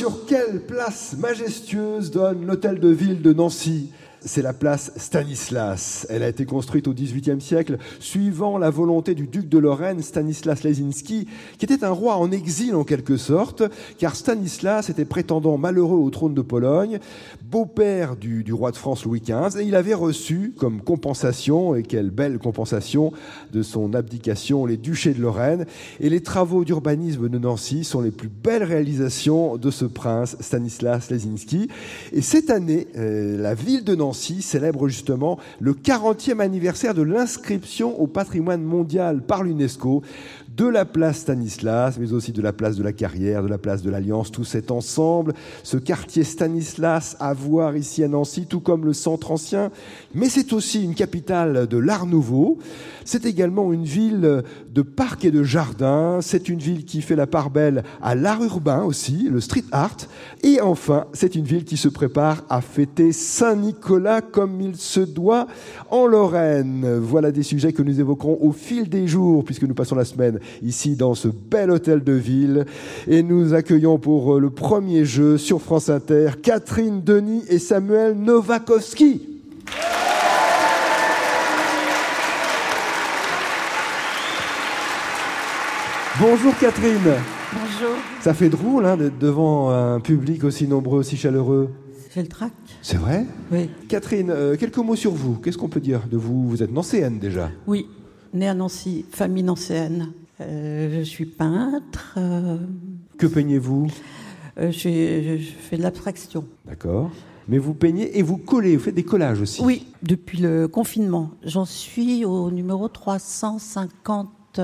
Sur quelle place majestueuse donne l'hôtel de ville de Nancy c'est la place Stanislas. Elle a été construite au XVIIIe siècle suivant la volonté du duc de Lorraine, Stanislas Lesinski, qui était un roi en exil en quelque sorte, car Stanislas était prétendant malheureux au trône de Pologne, beau-père du, roi de France Louis XV, et il avait reçu comme compensation, et quelle belle compensation, de son abdication les duchés de Lorraine. Et les travaux d'urbanisme de Nancy sont les plus belles réalisations de ce prince, Stanislas Lesinski. Et cette année, euh, la ville de Nancy célèbre justement le 40e anniversaire de l'inscription au patrimoine mondial par l'UNESCO de la place Stanislas, mais aussi de la place de la Carrière, de la place de l'Alliance, tout cet ensemble, ce quartier Stanislas à voir ici à Nancy, tout comme le centre ancien, mais c'est aussi une capitale de l'art nouveau, c'est également une ville de parcs et de jardins, c'est une ville qui fait la part belle à l'art urbain aussi, le street art, et enfin, c'est une ville qui se prépare à fêter Saint-Nicolas comme il se doit en Lorraine. Voilà des sujets que nous évoquerons au fil des jours, puisque nous passons la semaine ici dans ce bel hôtel de ville. Et nous accueillons pour euh, le premier jeu sur France Inter Catherine Denis et Samuel Novakovski. Bonjour Catherine. Bonjour. Ça fait drôle hein, d'être devant un public aussi nombreux, aussi chaleureux. J'ai le trac. C'est vrai Oui. Catherine, euh, quelques mots sur vous. Qu'est-ce qu'on peut dire de vous? Vous êtes nancéenne déjà Oui, née à Nancy, famille nancéenne. Euh, je suis peintre. Euh, que peignez-vous? euh, je, fais de l'abstraction. D'accord. Mais vous peignez et vous collez, vous faites des collages aussi Oui, depuis le confinement. J'en suis au numéro 350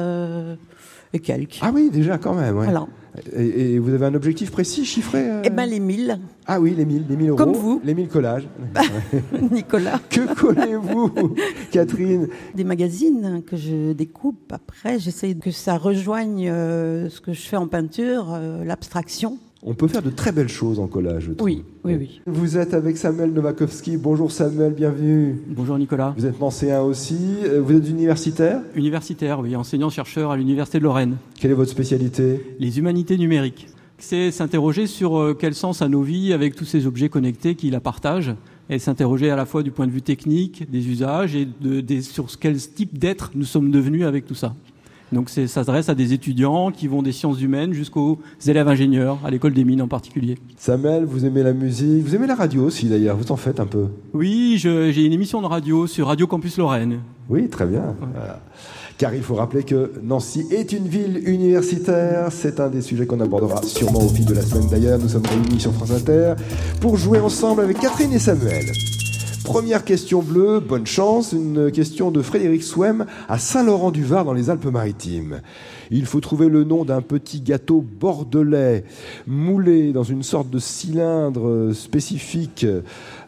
et quelques. Ah oui, déjà quand même. Ouais. Voilà. Et, vous avez un objectif précis, chiffré Eh bien, les 1000. Ah oui, les 1000, les 1000 euros. Comme vous. Les 1000 collages. Nicolas. que collez-vous, Catherine? Des magazines que je découpe. Après, j'essaie que ça rejoigne euh, ce que je fais en peinture, euh, l'abstraction. On peut faire de très belles choses en collage. Oui, oui, oui. Vous êtes avec Samuel Novakovski. Bonjour Samuel, bienvenue. Bonjour Nicolas. Vous êtes nancéen aussi. Euh, vous êtes universitaire Universitaire, oui, enseignant-chercheur à l'Université de Lorraine. Quelle est votre spécialité Les humanités numériques. C'est s'interroger sur euh, quel sens a nos vies avec tous ces objets connectés qui la partagent et s'interroger à la fois du point de vue technique, des usages et de, sur quel type d'être nous sommes devenus avec tout ça. Donc ça s'adresse à des étudiants qui vont des sciences humaines jusqu'aux élèves ingénieurs, à l'école des mines en particulier. Samuel, vous aimez la musique, vous aimez la radio aussi d'ailleurs, vous en faites un peu Oui, j'ai une émission de radio sur Radio Campus Lorraine. Oui, très bien. Car il faut rappeler que Nancy est une ville universitaire. C'est un des sujets qu'on abordera sûrement au fil de la semaine d'ailleurs. Nous sommes réunis sur France Inter pour jouer ensemble avec Catherine et Samuel. Première question bleue, bonne chance, une question de Frédéric Swem à Saint-Laurent-du-Var dans les Alpes-Maritimes. Il faut trouver le nom d'un petit gâteau bordelais moulé dans une sorte de cylindre spécifique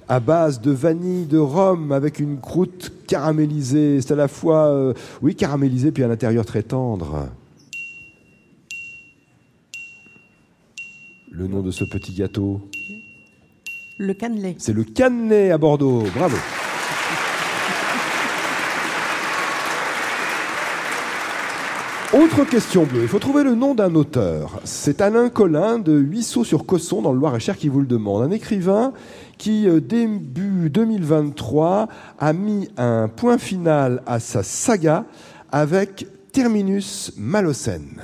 à base de vanille, de rhum, avec une croûte caramélisée. C'est à la fois, euh, oui, caramélisée, puis à l'intérieur très tendre. Le nom de ce petit gâteau? Le cannelé. C'est le cannelé à Bordeaux. Bravo. Autre question bleue. Il faut trouver le nom d'un auteur. C'est Alain Collin de Huisseau-sur-Cosson dans le Loir-et-Cher qui vous le demande. Un écrivain qui, euh, début 2023, a mis un point final à sa saga avec Terminus Malocène.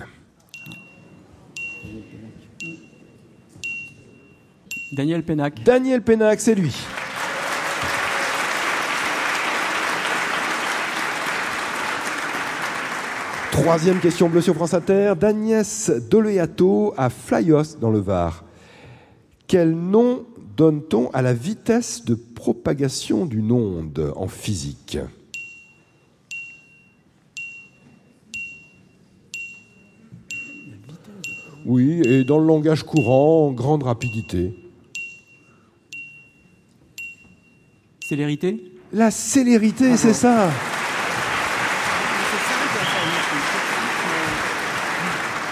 Daniel Pénac. Daniel Pénac, c'est lui. Troisième question bleue sur France Inter. d'Agnès Doleato à Flyos dans le Var. Quel nom donne-t-on à la vitesse de propagation d'une onde en physique? Oui, et dans le langage courant, grande rapidité. Célérité La célérité, c'est ça.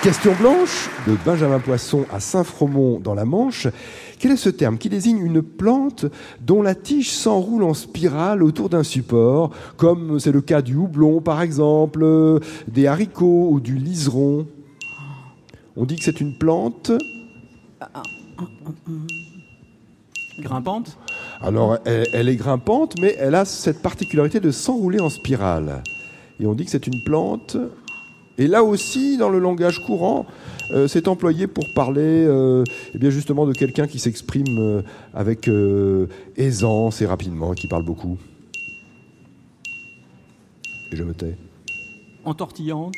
Question blanche de Benjamin Poisson à Saint-Fromont dans la Manche. Quel est ce terme qui désigne une plante dont la tige s'enroule en spirale autour d'un support, comme c'est le cas du houblon par exemple, des haricots ou du liseron? On dit que c'est une plante? Grimpante? Alors, elle, est grimpante, mais elle a cette particularité de s'enrouler en spirale. Et on dit que c'est une plante. Et là aussi, dans le langage courant, euh, c'est employé pour parler euh, eh bien justement de quelqu'un qui s'exprime euh, avec aisance et rapidement, qui parle beaucoup. Et je me tais. Entortillante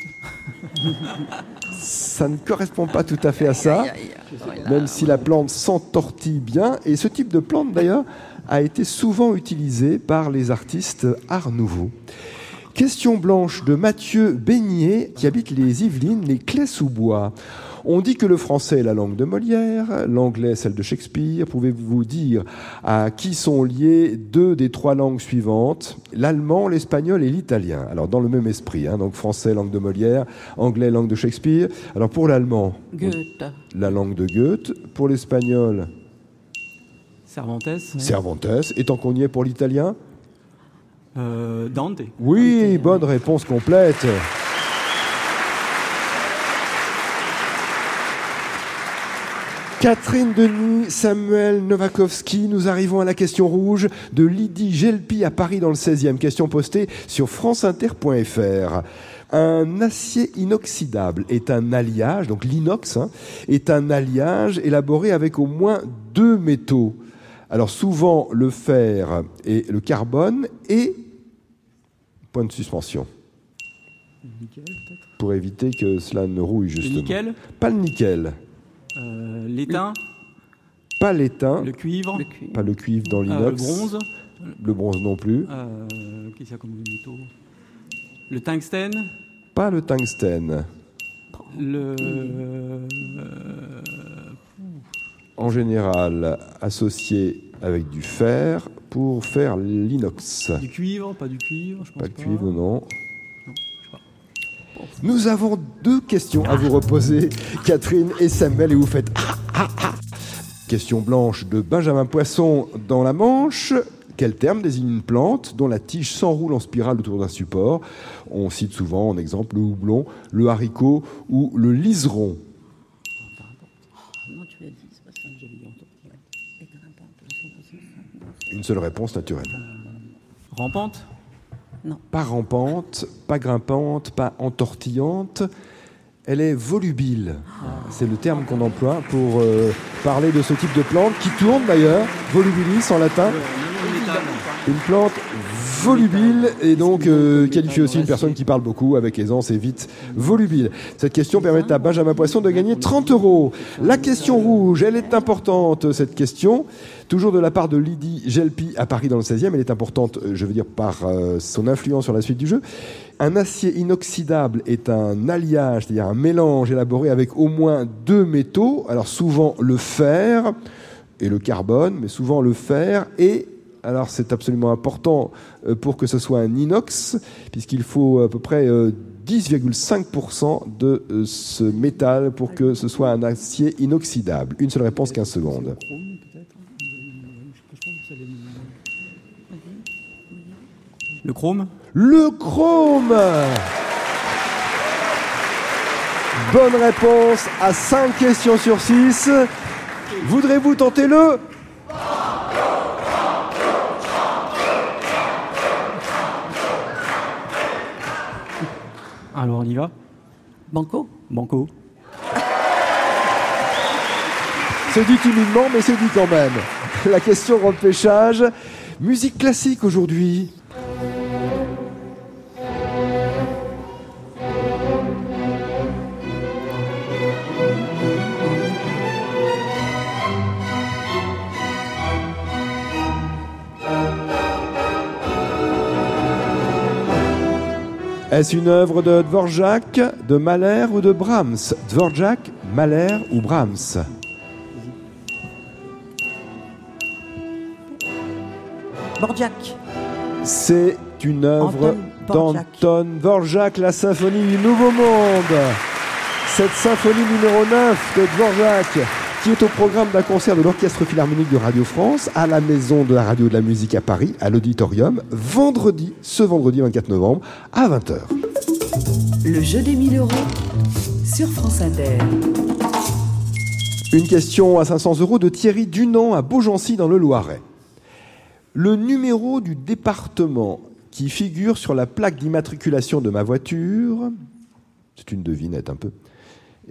Ça ne correspond pas tout à fait à ça, même si la plante s'entortille bien. Et ce type de plante, d'ailleurs, a été souvent utilisé par les artistes Art Nouveau. Question blanche de Mathieu Beignet, qui habite les Yvelines, les Clés-sous-Bois. On dit que le français est la langue de Molière, l'anglais celle de Shakespeare. Pouvez-vous dire à qui sont liées deux des trois langues suivantes? L'allemand, l'espagnol et l'italien. Alors dans le même esprit, hein, donc français langue de Molière, anglais langue de Shakespeare. Alors pour l'allemand, Goethe. la langue de Goethe. Pour l'espagnol, Cervantes ouais. Cervantes. Et tant qu'on y est pour l'italien? Euh, Dante Oui, bonne réponse complète. Catherine Denis, Samuel Novakovski, nous arrivons à la question rouge de Lydie Gelpi à Paris dans le 16e. Question postée sur franceinter.fr. Un acier inoxydable est un alliage, donc l'inox hein, est un alliage élaboré avec au moins deux métaux. Alors souvent le fer et le carbone et point de suspension Nickel, pour éviter que cela ne rouille Le justement. nickel? Pas le nickel, L'étain pas l'étain, Le cuivre Le pas le cuivre dans euh, Le l'inox, bronze le bronze non plus, euh, Qu'est-ce qu'il y a comme métaux Le tungstène pas le tungstène. Le. euh, En général associé avec du fer pour faire l'inox. du cuivre Pas du cuivre, je pense Pas de cuivre, non. je sais pas. Nous avons deux questions à vous reposer, Catherine et Samuel, et vous faites ah, ah, ah. Question blanche de Benjamin Poisson dans la Manche. Quel terme désigne une plante dont la tige s'enroule en spirale autour d'un support? On cite souvent en exemple le houblon, le haricot ou le liseron. Non, grimpante. Une seule réponse naturelle. Rampante? Pas rampante, pas grimpante, pas entortillante. Elle est volubile. C'est le terme qu'on emploie pour euh, parler de ce type de plante qui tourne d'ailleurs, volubilis en latin. Une plante volubile et donc euh, qualifie aussi une personne qui parle beaucoup avec aisance et vite volubile. Cette question permet à Benjamin Poisson de gagner 30 euros. La question rouge, elle est importante cette question. Toujours de la part de Lydie Gelpi à Paris dans le 16e. Elle est importante, euh, je veux dire, par euh, son influence sur la suite du jeu. Un acier inoxydable est un alliage, c'est-à-dire un mélange élaboré avec au moins deux métaux. Alors souvent le fer et le carbone, mais souvent le fer et alors c'est absolument important euh, pour que ce soit un inox, puisqu'il faut à peu près euh, 10,5% de euh, ce métal pour que ce soit un acier inoxydable. Une seule réponse, 15 secondes. Le chrome? Le chrome Bonne réponse à 5 questions sur 6. Voudrez-vous tenter le Alors on y va Banco Banco. C'est dit timidement, mais c'est dit quand même. La question repêchage. Musique classique aujourd'hui. Est-ce une œuvre de Dvorak, de Mahler ou de Brahms? Dvorak, Mahler ou Brahms? Borjak. C'est une œuvre d'Anton Dvorak, la symphonie du Nouveau Monde. Cette symphonie numéro 9 de Dvorak, qui est au programme d'un concert de l'Orchestre Philharmonique de Radio France à la Maison de la Radio de la Musique à Paris, à l'Auditorium, vendredi, ce vendredi 24 novembre, à 20h. Le jeu des 1000 euros sur France Inter. Une question à 500 euros de Thierry Dunant à Beaugency dans le Loiret. Le numéro du département qui figure sur la plaque d'immatriculation de ma voiture, c'est une devinette un peu,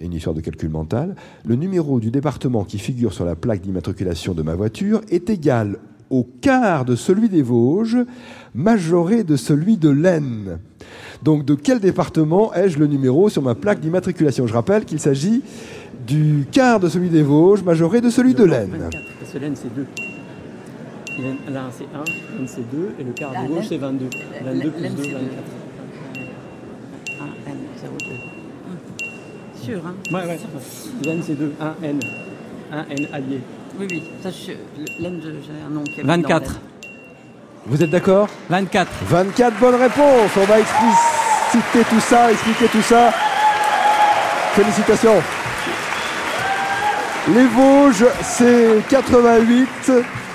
une histoire de calcul mental, le numéro du département qui figure sur la plaque d'immatriculation de ma voiture est égal au quart de celui des Vosges, majoré de celui de l'Aisne. Donc de quel département ai-je le numéro sur ma plaque d'immatriculation? Je rappelle qu'il s'agit du quart de celui des Vosges, majoré de celui de l'Aisne. 24, parce que l'Aisne, c'est 2. L'Aisne c'est 1, l'Aisne c'est 2, et le quart de gauche, c'est 22. 22 plus l'Aisne, 2, c'est 24. Sûr, hein Ouais, ouais. L'Aisne, c'est 2. 1 N. 1 N allié. Oui, oui. Ça, je, je- j'ai un nom qui est 24. Vous êtes d'accord? 24. 24 bonnes réponses. On va expliciter tout ça, expliquer tout ça. Félicitations. Les Vosges, c'est 88.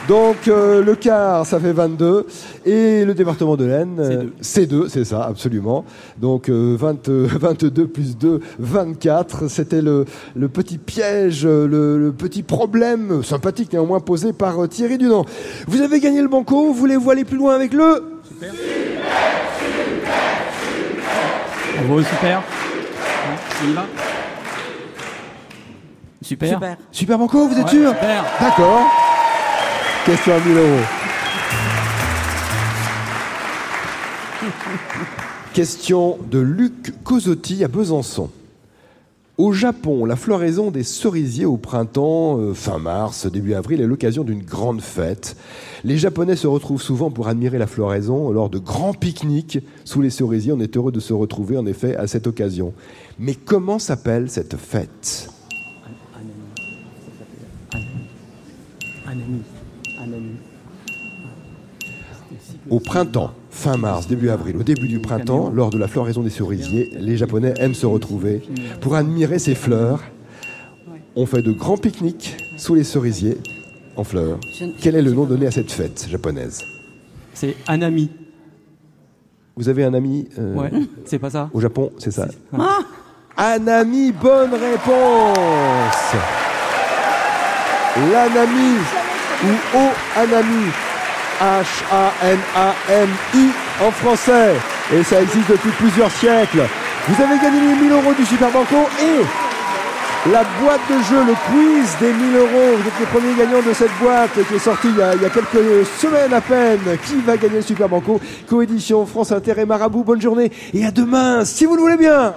Donc euh, le quart, ça fait 22. Et le département de l'Aisne, euh, c'est 2, c'est ça, absolument. Donc euh, 20, euh, 22 plus 2, 24. C'était le, le petit piège, euh, le, le petit problème, sympathique néanmoins, posé par euh, Thierry Dunant. Vous avez gagné le banco, voulez-vous aller plus loin avec le super. On y va Super. Super. Super Banco, vous êtes Ouais, sûr super. D'accord. Question à 1000 euros. Question de Luc Cosotti à Besançon. Au Japon, la floraison des cerisiers au printemps, euh, fin mars, début avril, est l'occasion d'une grande fête. Les Japonais se retrouvent souvent pour admirer la floraison lors de grands pique-niques sous les cerisiers. On est heureux de se retrouver en effet à cette occasion. Mais comment s'appelle cette fête? Au printemps, fin mars, début avril, au début du printemps, lors de la floraison des cerisiers, les Japonais aiment se retrouver pour admirer ces fleurs. On fait de grands pique-niques sous les cerisiers en fleurs. Quel est le nom donné à cette fête japonaise? C'est un ami. Vous avez un ami euh, Ouais, c'est pas ça? au Japon, c'est ça. Ah. Anami, bonne réponse. L'anami ou au anami H-A-N-A-M-I en français. Et ça existe depuis plusieurs siècles. Vous avez gagné les 1000 euros du Super Banco et la boîte de jeu, le quiz des 1000 euros. Vous êtes les premiers gagnants de cette boîte qui est sortie il y a, il y a quelques semaines à peine. Qui va gagner le Super Banco? Coédition France Inter et Marabout. Bonne journée et à demain, si vous le voulez bien.